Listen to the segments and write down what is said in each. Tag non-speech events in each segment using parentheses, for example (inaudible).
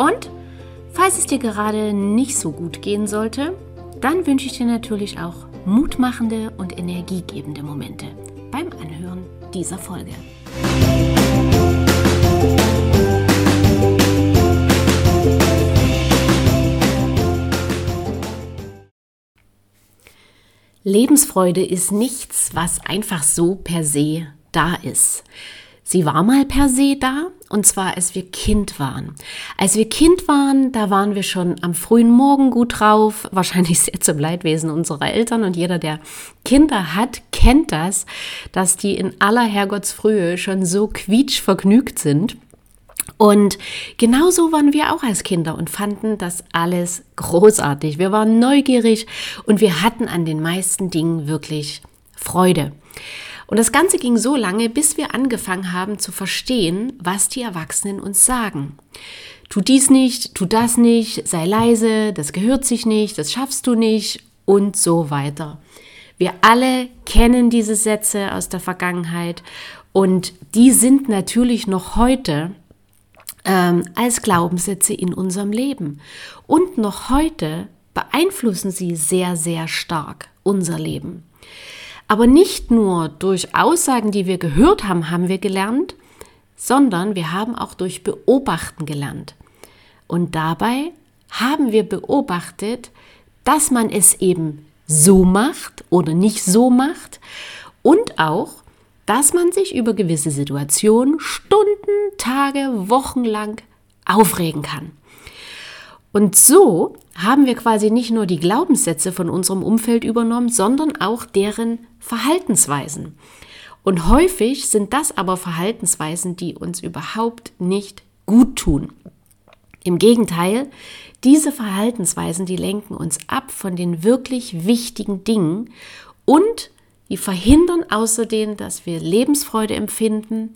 und falls es dir gerade nicht so gut gehen sollte, dann wünsche ich dir natürlich auch mutmachende und energiegebende Momente beim Anhören dieser Folge. Lebensfreude ist nichts, was einfach so per se da ist. Sie war mal per se da, und zwar als wir Kind waren. Als wir Kind waren, da waren wir schon am frühen Morgen gut drauf, (laughs) wahrscheinlich sehr zum Leidwesen unserer Eltern und jeder, der Kinder hat, kennt das, dass die in aller Herrgottsfrühe schon so quietschvergnügt sind. Und genauso waren wir auch als Kinder und fanden das alles großartig. Wir waren neugierig und wir hatten an den meisten Dingen wirklich Freude. Und das Ganze ging so lange, bis wir angefangen haben zu verstehen, was die Erwachsenen uns sagen. Tu dies nicht, tu das nicht, sei leise, das gehört sich nicht, das schaffst du nicht und so weiter. Wir alle kennen diese Sätze aus der Vergangenheit und die sind natürlich noch heute ähm, als Glaubenssätze in unserem Leben. Und noch heute beeinflussen sie sehr, sehr stark unser Leben. Aber nicht nur durch Aussagen, die wir gehört haben, haben wir gelernt, sondern wir haben auch durch Beobachten gelernt. Und dabei haben wir beobachtet, dass man es eben so macht oder nicht so macht und auch, dass man sich über gewisse Situationen Stunden, Tage, Wochen lang aufregen kann. Und so haben wir quasi nicht nur die Glaubenssätze von unserem Umfeld übernommen, sondern auch deren Verhaltensweisen. Und häufig sind das aber Verhaltensweisen, die uns überhaupt nicht gut tun. Im Gegenteil, diese Verhaltensweisen, die lenken uns ab von den wirklich wichtigen Dingen und die verhindern außerdem, dass wir Lebensfreude empfinden,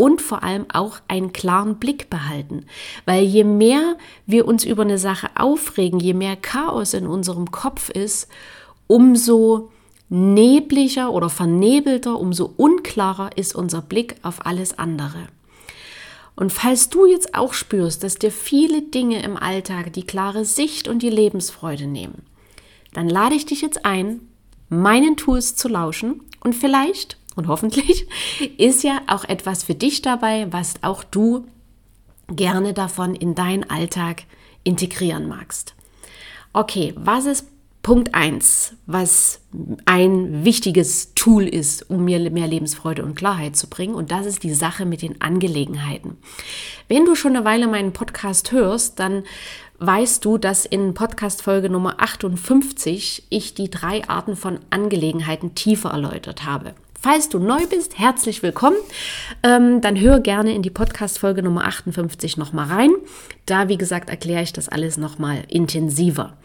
und vor allem auch einen klaren Blick behalten. Weil je mehr wir uns über eine Sache aufregen, je mehr Chaos in unserem Kopf ist, umso nebliger oder vernebelter, umso unklarer ist unser Blick auf alles andere. Und falls du jetzt auch spürst, dass dir viele Dinge im Alltag die klare Sicht und die Lebensfreude nehmen, dann lade ich dich jetzt ein, meinen Tools zu lauschen und vielleicht und hoffentlich ist ja auch etwas für dich dabei, was auch du gerne davon in deinen Alltag integrieren magst. Okay, was ist Punkt 1, was ein wichtiges Tool ist, um mir mehr Lebensfreude und Klarheit zu bringen. Und das ist die Sache mit den Angelegenheiten. Wenn du schon eine Weile meinen Podcast hörst, dann weißt du, dass in Podcast Folge Nummer 58 ich die drei Arten von Angelegenheiten tiefer erläutert habe. Falls du neu bist, herzlich willkommen. Ähm, dann hör gerne in die Podcast-Folge Nummer 58 nochmal rein. Da, wie gesagt, erkläre ich das alles nochmal intensiver.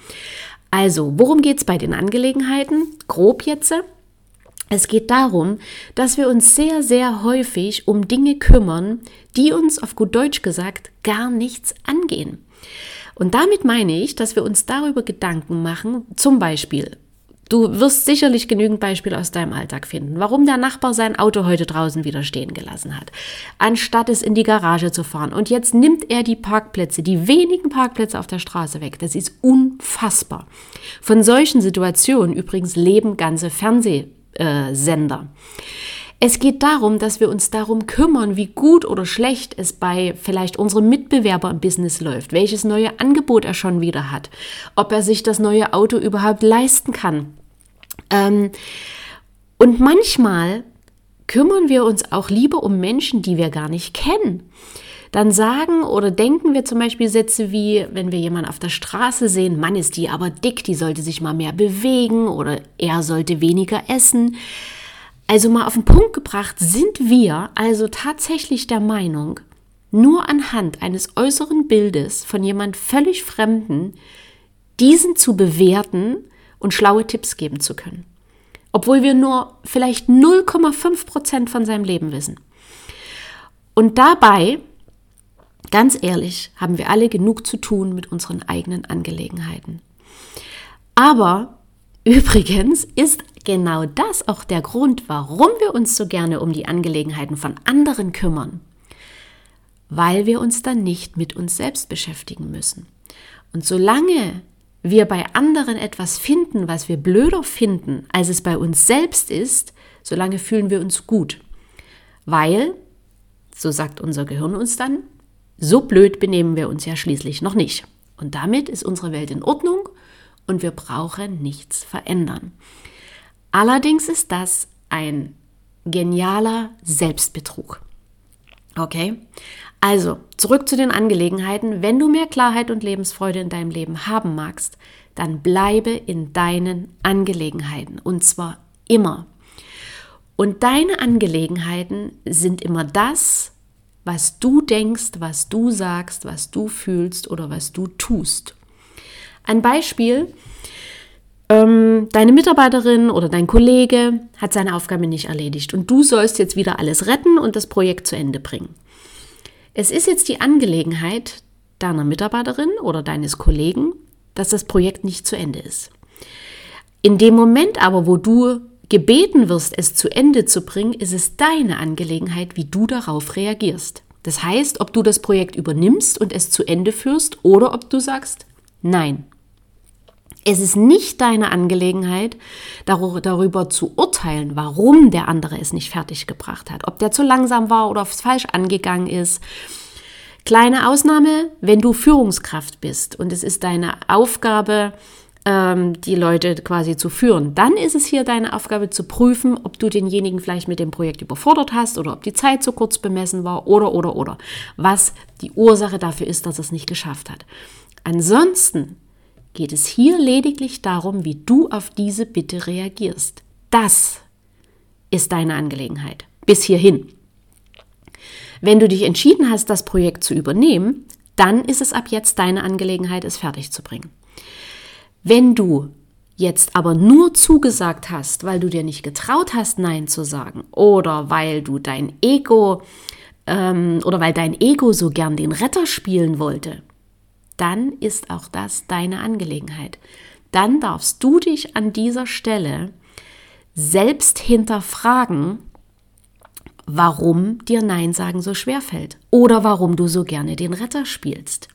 Also, worum geht es bei den Angelegenheiten? Grob jetzt. Es geht darum, dass wir uns sehr, sehr häufig um Dinge kümmern, die uns auf gut Deutsch gesagt gar nichts angehen. Und damit meine ich, dass wir uns darüber Gedanken machen, zum Beispiel, Du wirst sicherlich genügend Beispiele aus deinem Alltag finden, warum der Nachbar sein Auto heute draußen wieder stehen gelassen hat, anstatt es in die Garage zu fahren. Und jetzt nimmt er die Parkplätze, die wenigen Parkplätze auf der Straße weg. Das ist unfassbar. Von solchen Situationen übrigens leben ganze Fernsehsender. Es geht darum, dass wir uns darum kümmern, wie gut oder schlecht es bei vielleicht unserem Mitbewerber im Business läuft, welches neue Angebot er schon wieder hat, ob er sich das neue Auto überhaupt leisten kann. Ähm, und manchmal kümmern wir uns auch lieber um Menschen, die wir gar nicht kennen. Dann sagen oder denken wir zum Beispiel Sätze wie, wenn wir jemanden auf der Straße sehen, Mann ist die aber dick, die sollte sich mal mehr bewegen oder er sollte weniger essen. Also mal auf den Punkt gebracht, sind wir also tatsächlich der Meinung, nur anhand eines äußeren Bildes von jemand völlig Fremden, diesen zu bewerten und schlaue Tipps geben zu können. Obwohl wir nur vielleicht 0,5 Prozent von seinem Leben wissen. Und dabei, ganz ehrlich, haben wir alle genug zu tun mit unseren eigenen Angelegenheiten. Aber übrigens ist genau das auch der Grund, warum wir uns so gerne um die Angelegenheiten von anderen kümmern. Weil wir uns dann nicht mit uns selbst beschäftigen müssen. Und solange wir bei anderen etwas finden, was wir blöder finden, als es bei uns selbst ist, solange fühlen wir uns gut. Weil so sagt unser Gehirn uns dann, so blöd benehmen wir uns ja schließlich noch nicht. Und damit ist unsere Welt in Ordnung und wir brauchen nichts verändern. Allerdings ist das ein genialer Selbstbetrug. Okay? Also, zurück zu den Angelegenheiten. Wenn du mehr Klarheit und Lebensfreude in deinem Leben haben magst, dann bleibe in deinen Angelegenheiten. Und zwar immer. Und deine Angelegenheiten sind immer das, was du denkst, was du sagst, was du fühlst oder was du tust. Ein Beispiel, ähm, deine Mitarbeiterin oder dein Kollege hat seine Aufgabe nicht erledigt und du sollst jetzt wieder alles retten und das Projekt zu Ende bringen. Es ist jetzt die Angelegenheit deiner Mitarbeiterin oder deines Kollegen, dass das Projekt nicht zu Ende ist. In dem Moment aber, wo du gebeten wirst, es zu Ende zu bringen, ist es deine Angelegenheit, wie du darauf reagierst. Das heißt, ob du das Projekt übernimmst und es zu Ende führst oder ob du sagst, nein. Es ist nicht deine Angelegenheit, darüber zu urteilen, warum der andere es nicht fertiggebracht hat, ob der zu langsam war oder falsch angegangen ist. Kleine Ausnahme, wenn du Führungskraft bist und es ist deine Aufgabe, ähm, die Leute quasi zu führen. Dann ist es hier deine Aufgabe zu prüfen, ob du denjenigen vielleicht mit dem Projekt überfordert hast oder ob die Zeit zu kurz bemessen war oder oder oder. Was die Ursache dafür ist, dass es nicht geschafft hat. Ansonsten geht es hier lediglich darum, wie du auf diese Bitte reagierst. Das ist deine Angelegenheit. Bis hierhin. Wenn du dich entschieden hast, das Projekt zu übernehmen, dann ist es ab jetzt deine Angelegenheit, es fertig zu bringen. Wenn du jetzt aber nur zugesagt hast, weil du dir nicht getraut hast, Nein zu sagen, oder weil du dein Ego ähm, oder weil dein Ego so gern den Retter spielen wollte, dann ist auch das deine Angelegenheit. Dann darfst du dich an dieser Stelle selbst hinterfragen, warum dir Nein sagen so schwer fällt oder warum du so gerne den Retter spielst.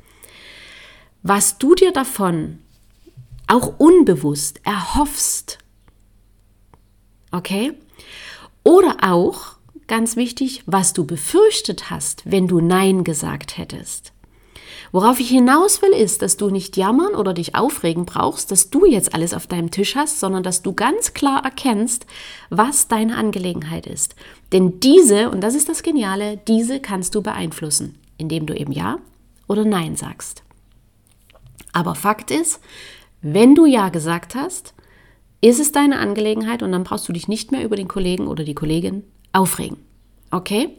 Was du dir davon auch unbewusst erhoffst. Okay? Oder auch, ganz wichtig, was du befürchtet hast, wenn du Nein gesagt hättest. Worauf ich hinaus will, ist, dass du nicht jammern oder dich aufregen brauchst, dass du jetzt alles auf deinem Tisch hast, sondern dass du ganz klar erkennst, was deine Angelegenheit ist. Denn diese, und das ist das Geniale, diese kannst du beeinflussen, indem du eben Ja oder Nein sagst. Aber Fakt ist, wenn du Ja gesagt hast, ist es deine Angelegenheit und dann brauchst du dich nicht mehr über den Kollegen oder die Kollegin aufregen. Okay?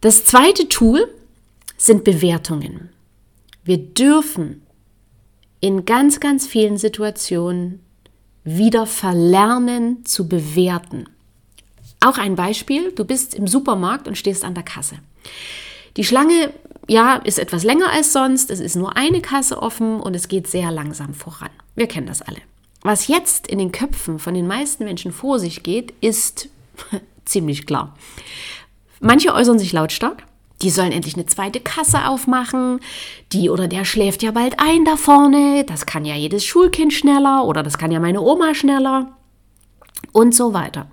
Das zweite Tool sind Bewertungen. Wir dürfen in ganz, ganz vielen Situationen wieder verlernen zu bewerten. Auch ein Beispiel, du bist im Supermarkt und stehst an der Kasse. Die Schlange ja, ist etwas länger als sonst, es ist nur eine Kasse offen und es geht sehr langsam voran. Wir kennen das alle. Was jetzt in den Köpfen von den meisten Menschen vor sich geht, ist (laughs) ziemlich klar. Manche äußern sich lautstark, die sollen endlich eine zweite Kasse aufmachen, die oder der schläft ja bald ein da vorne, das kann ja jedes Schulkind schneller oder das kann ja meine Oma schneller und so weiter.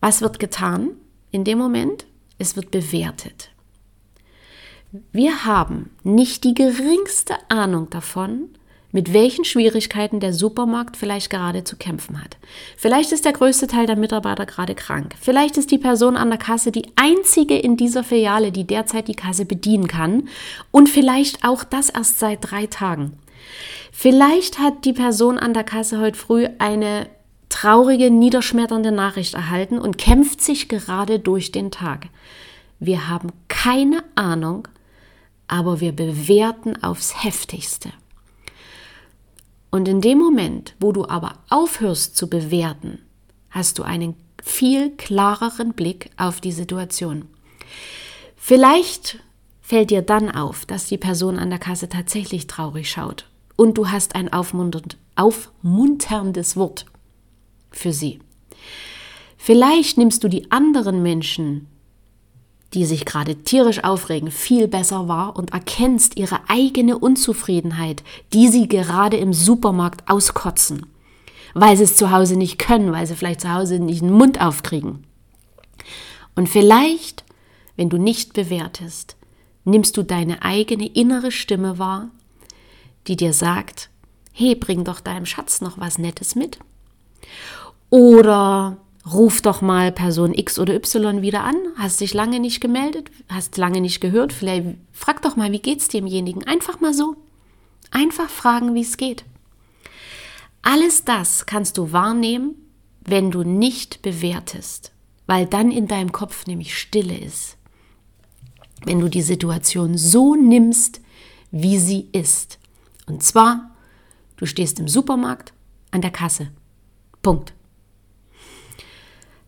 Was wird getan in dem Moment? Es wird bewertet. Wir haben nicht die geringste Ahnung davon, mit welchen Schwierigkeiten der Supermarkt vielleicht gerade zu kämpfen hat. Vielleicht ist der größte Teil der Mitarbeiter gerade krank. Vielleicht ist die Person an der Kasse die einzige in dieser Filiale, die derzeit die Kasse bedienen kann. Und vielleicht auch das erst seit drei Tagen. Vielleicht hat die Person an der Kasse heute früh eine traurige, niederschmetternde Nachricht erhalten und kämpft sich gerade durch den Tag. Wir haben keine Ahnung, aber wir bewerten aufs heftigste. Und in dem Moment, wo du aber aufhörst zu bewerten, hast du einen viel klareren Blick auf die Situation. Vielleicht fällt dir dann auf, dass die Person an der Kasse tatsächlich traurig schaut und du hast ein aufmunterndes Wort für sie. Vielleicht nimmst du die anderen Menschen, die sich gerade tierisch aufregen, viel besser wahr und erkennst ihre eigene Unzufriedenheit, die sie gerade im Supermarkt auskotzen, weil sie es zu Hause nicht können, weil sie vielleicht zu Hause nicht den Mund aufkriegen. Und vielleicht, wenn du nicht bewertest, nimmst du deine eigene innere Stimme wahr, die dir sagt, hey, bring doch deinem Schatz noch was Nettes mit. Oder ruf doch mal Person X oder Y wieder an, hast dich lange nicht gemeldet, hast lange nicht gehört, vielleicht frag doch mal, wie geht's demjenigen? Einfach mal so. Einfach fragen, wie es geht. Alles das kannst du wahrnehmen, wenn du nicht bewertest, weil dann in deinem Kopf nämlich Stille ist. Wenn du die Situation so nimmst, wie sie ist. Und zwar, du stehst im Supermarkt an der Kasse. Punkt.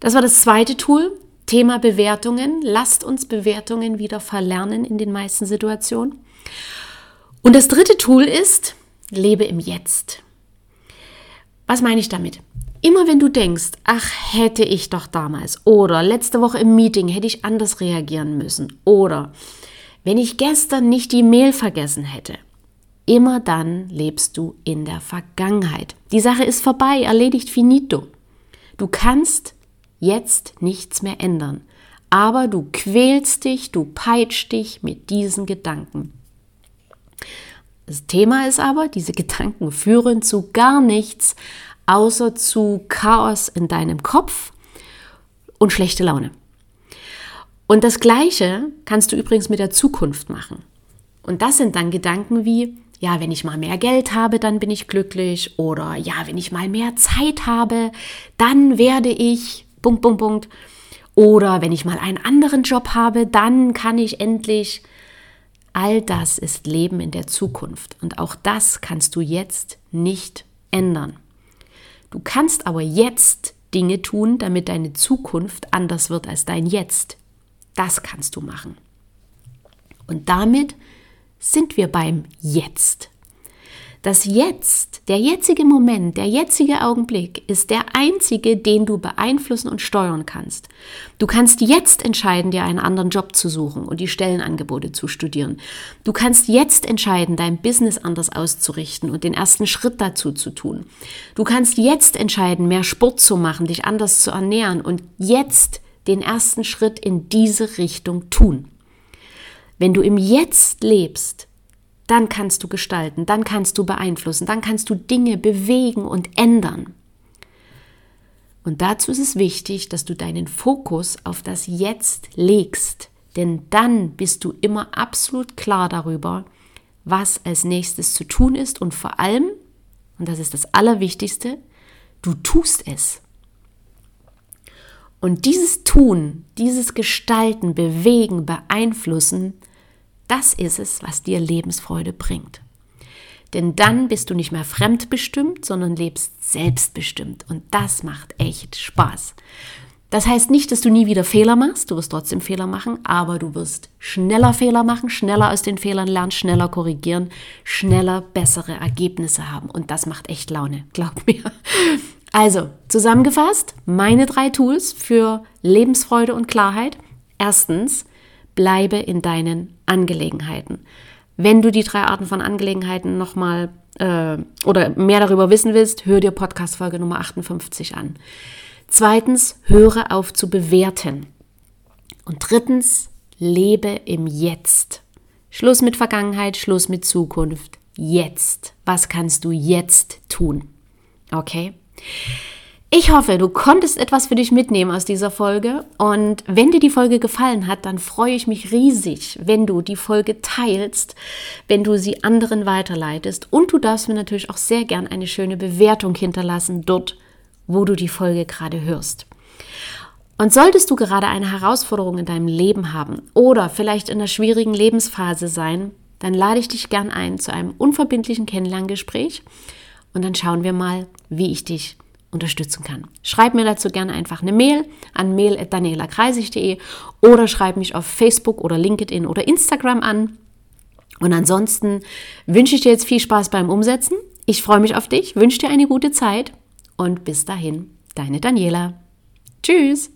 Das war das zweite Tool, Thema Bewertungen. Lasst uns Bewertungen wieder verlernen in den meisten Situationen. Und das dritte Tool ist, lebe im Jetzt. Was meine ich damit? Immer wenn du denkst, ach, hätte ich doch damals oder letzte Woche im Meeting hätte ich anders reagieren müssen oder wenn ich gestern nicht die Mail vergessen hätte, immer dann lebst du in der Vergangenheit. Die Sache ist vorbei, erledigt finito. Du kannst jetzt nichts mehr ändern. Aber du quälst dich, du peitschst dich mit diesen Gedanken. Das Thema ist aber, diese (laughs) Gedanken führen zu gar nichts, außer zu Chaos in deinem Kopf und schlechte Laune. Und das Gleiche kannst du übrigens mit der Zukunft machen. Und das sind dann Gedanken wie, ja, wenn ich mal mehr Geld habe, dann bin ich glücklich. Oder ja, wenn ich mal mehr Zeit habe, dann werde ich Punkt, Punkt, Punkt. Oder wenn ich mal einen anderen Job habe, dann kann ich endlich. All das ist Leben in der Zukunft und auch das kannst du jetzt nicht ändern. Du kannst aber jetzt Dinge tun, damit deine Zukunft anders wird als dein Jetzt. Das kannst du machen. Und damit sind wir beim Jetzt. Das Jetzt, der jetzige Moment, der jetzige Augenblick ist der einzige, den du beeinflussen und steuern kannst. Du kannst jetzt entscheiden, dir einen anderen Job zu suchen und die Stellenangebote zu studieren. Du kannst jetzt entscheiden, dein Business anders auszurichten und den ersten Schritt dazu zu tun. Du kannst jetzt entscheiden, mehr Sport zu machen, dich anders zu ernähren und jetzt den ersten Schritt in diese Richtung tun. Wenn du im Jetzt lebst, dann kannst du gestalten, dann kannst du beeinflussen, dann kannst du Dinge bewegen und ändern. Und dazu ist es wichtig, dass du deinen Fokus auf das Jetzt legst, denn dann bist du immer absolut klar darüber, was als nächstes zu tun ist und vor allem, und das ist das Allerwichtigste, du tust es. Und dieses Tun, dieses Gestalten, Bewegen, Beeinflussen, das ist es, was dir Lebensfreude bringt. Denn dann bist du nicht mehr fremdbestimmt, sondern lebst selbstbestimmt. Und das macht echt Spaß. Das heißt nicht, dass du nie wieder Fehler machst, du wirst trotzdem Fehler machen, aber du wirst schneller Fehler machen, schneller aus den Fehlern lernen, schneller korrigieren, schneller bessere Ergebnisse haben. Und das macht echt Laune, glaub mir. Also, zusammengefasst, meine drei Tools für Lebensfreude und Klarheit. Erstens, bleibe in deinen Angelegenheiten. Wenn du die drei Arten von Angelegenheiten nochmal äh, oder mehr darüber wissen willst, hör dir Podcast-Folge Nummer 58 an. Zweitens, höre auf zu bewerten. Und drittens, lebe im Jetzt. Schluss mit Vergangenheit, Schluss mit Zukunft. Jetzt. Was kannst du jetzt tun? Okay? Ich hoffe, du konntest etwas für dich mitnehmen aus dieser Folge. Und wenn dir die Folge gefallen hat, dann freue ich mich riesig, wenn du die Folge teilst, wenn du sie anderen weiterleitest. Und du darfst mir natürlich auch sehr gern eine schöne Bewertung hinterlassen, dort, wo du die Folge gerade hörst. Und solltest du gerade eine Herausforderung in deinem Leben haben oder vielleicht in einer schwierigen Lebensphase sein, dann lade ich dich gern ein zu einem unverbindlichen Kennenlerngespräch und dann schauen wir mal, wie ich dich unterstützen kann. Schreib mir dazu gerne einfach eine Mail an mail.danielakreisig.de oder schreib mich auf Facebook oder LinkedIn oder Instagram an. Und ansonsten wünsche ich dir jetzt viel Spaß beim Umsetzen. Ich freue mich auf dich, wünsche dir eine gute Zeit und bis dahin, deine Daniela. Tschüss!